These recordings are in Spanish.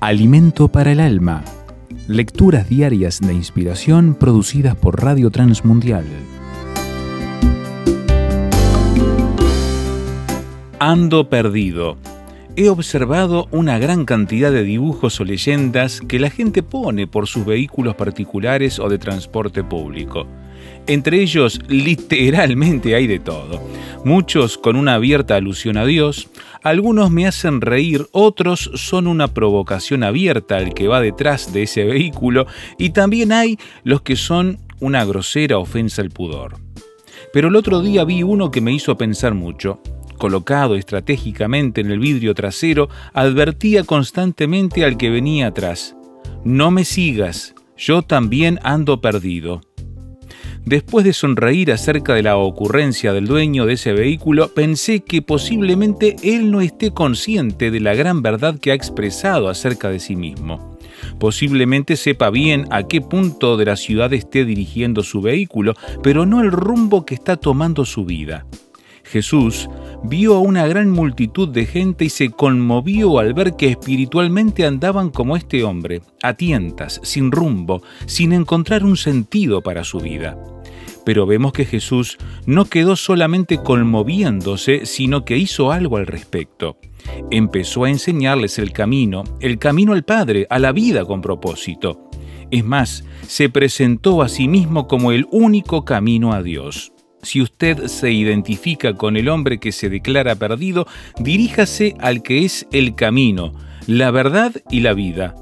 Alimento para el alma. Lecturas diarias de inspiración producidas por Radio Transmundial. Ando perdido. He observado una gran cantidad de dibujos o leyendas que la gente pone por sus vehículos particulares o de transporte público. Entre ellos, literalmente hay de todo. Muchos con una abierta alusión a Dios, algunos me hacen reír, otros son una provocación abierta al que va detrás de ese vehículo y también hay los que son una grosera ofensa al pudor. Pero el otro día vi uno que me hizo pensar mucho. Colocado estratégicamente en el vidrio trasero, advertía constantemente al que venía atrás, No me sigas, yo también ando perdido. Después de sonreír acerca de la ocurrencia del dueño de ese vehículo, pensé que posiblemente él no esté consciente de la gran verdad que ha expresado acerca de sí mismo. Posiblemente sepa bien a qué punto de la ciudad esté dirigiendo su vehículo, pero no el rumbo que está tomando su vida. Jesús vio a una gran multitud de gente y se conmovió al ver que espiritualmente andaban como este hombre, a tientas, sin rumbo, sin encontrar un sentido para su vida. Pero vemos que Jesús no quedó solamente conmoviéndose, sino que hizo algo al respecto. Empezó a enseñarles el camino, el camino al Padre, a la vida con propósito. Es más, se presentó a sí mismo como el único camino a Dios. Si usted se identifica con el hombre que se declara perdido, diríjase al que es el camino, la verdad y la vida,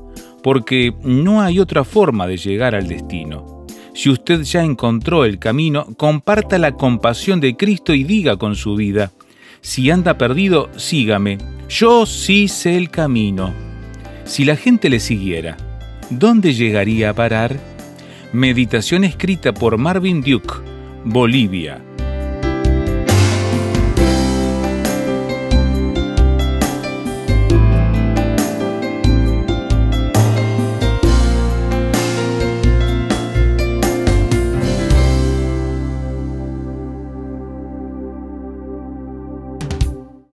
porque no hay otra forma de llegar al destino. Si usted ya encontró el camino, comparta la compasión de Cristo y diga con su vida, si anda perdido, sígame, yo sí sé el camino. Si la gente le siguiera, ¿dónde llegaría a parar? Meditación escrita por Marvin Duke, Bolivia,